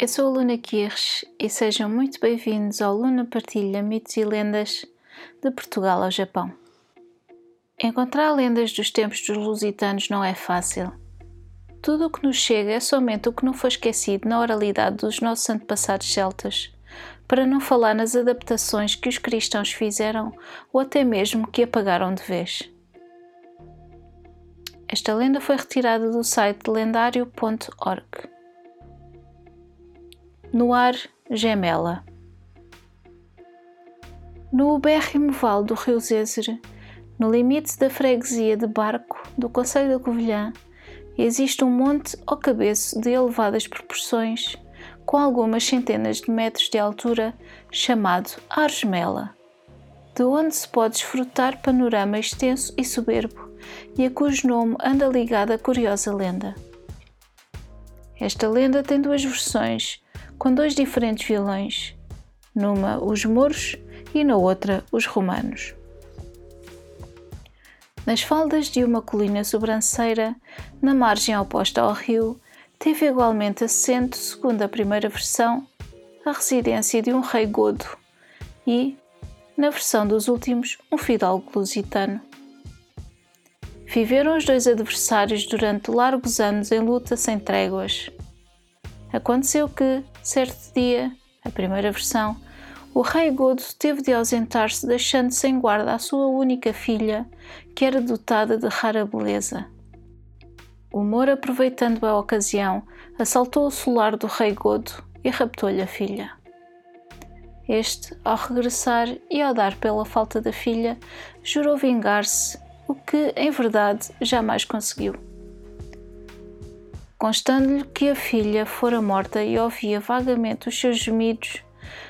Eu sou a Luna Kirsch e sejam muito bem-vindos ao Luna Partilha Mitos e Lendas de Portugal ao Japão. Encontrar lendas dos tempos dos lusitanos não é fácil. Tudo o que nos chega é somente o que não foi esquecido na oralidade dos nossos antepassados celtas, para não falar nas adaptações que os cristãos fizeram ou até mesmo que apagaram de vez. Esta lenda foi retirada do site lendário.org no ar gemela. No ubérrimo vale do rio Zézer, no limite da freguesia de Barco do Conselho da Covilhã, existe um monte ou cabeço de elevadas proporções, com algumas centenas de metros de altura, chamado Argemela, de onde se pode desfrutar panorama extenso e soberbo e a cujo nome anda ligado à curiosa lenda. Esta lenda tem duas versões, com dois diferentes vilões, numa os mouros e na outra os romanos. Nas faldas de uma colina sobranceira, na margem oposta ao rio, teve igualmente assento, segundo a primeira versão, a residência de um rei godo e, na versão dos últimos, um fidalgo lusitano. Viveram os dois adversários durante largos anos em luta sem tréguas. Aconteceu que, certo dia, a primeira versão, o rei Godo teve de ausentar-se, deixando sem guarda a sua única filha, que era dotada de rara beleza. O Moro, aproveitando a ocasião, assaltou o solar do rei Godo e raptou-lhe a filha. Este, ao regressar e ao dar pela falta da filha, jurou vingar-se, o que, em verdade, jamais conseguiu constando-lhe que a filha fora morta e ouvia vagamente os seus gemidos,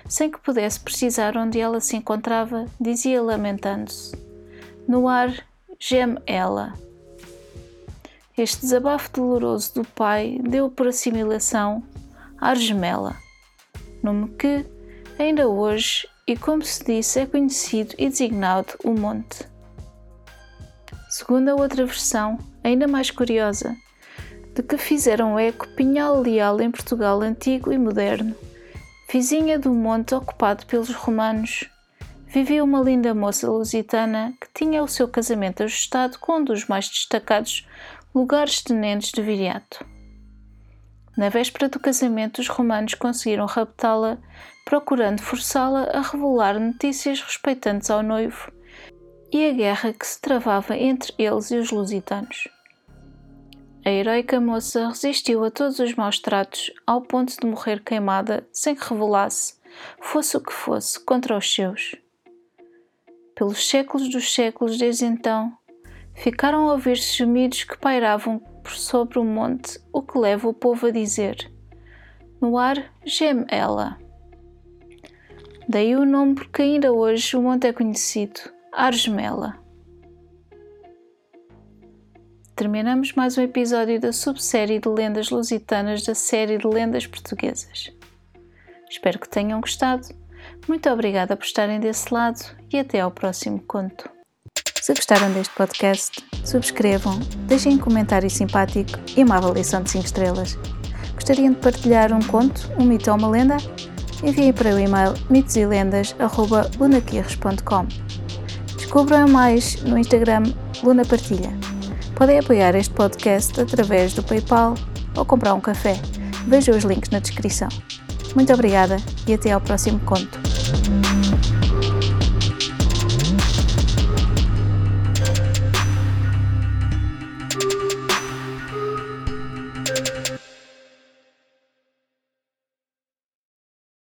sem que pudesse precisar onde ela se encontrava, dizia lamentando-se: No ar geme ela. Este desabafo doloroso do pai deu por assimilação Argemela, nome que, ainda hoje, e como se disse, é conhecido e designado o monte. Segundo a outra versão, ainda mais curiosa, de que fizeram eco Pinhal Leal em Portugal antigo e moderno. Vizinha do monte ocupado pelos romanos, vivia uma linda moça lusitana que tinha o seu casamento ajustado com um dos mais destacados lugares tenentes de Viriato. Na véspera do casamento, os romanos conseguiram raptá-la, procurando forçá-la a revelar notícias respeitantes ao noivo e a guerra que se travava entre eles e os lusitanos. A heroica moça resistiu a todos os maus tratos ao ponto de morrer queimada sem que revelasse, fosse o que fosse, contra os seus. Pelos séculos dos séculos desde então, ficaram a ouvir-se gemidos que pairavam por sobre o monte, o que leva o povo a dizer: No ar geme ela. Daí o nome porque ainda hoje o monte é conhecido, Argemela terminamos mais um episódio da subsérie de lendas lusitanas da série de lendas portuguesas. Espero que tenham gostado. Muito obrigada por estarem desse lado e até ao próximo conto. Se gostaram deste podcast, subscrevam, deixem um comentário simpático e uma avaliação de 5 estrelas. Gostariam de partilhar um conto, um mito ou uma lenda? Enviem para o e-mail mitoselendas.lunaquirres.com Descubram mais no Instagram Luna Partilha. Podem apoiar este podcast através do PayPal ou comprar um café. Vejam os links na descrição. Muito obrigada e até ao próximo conto.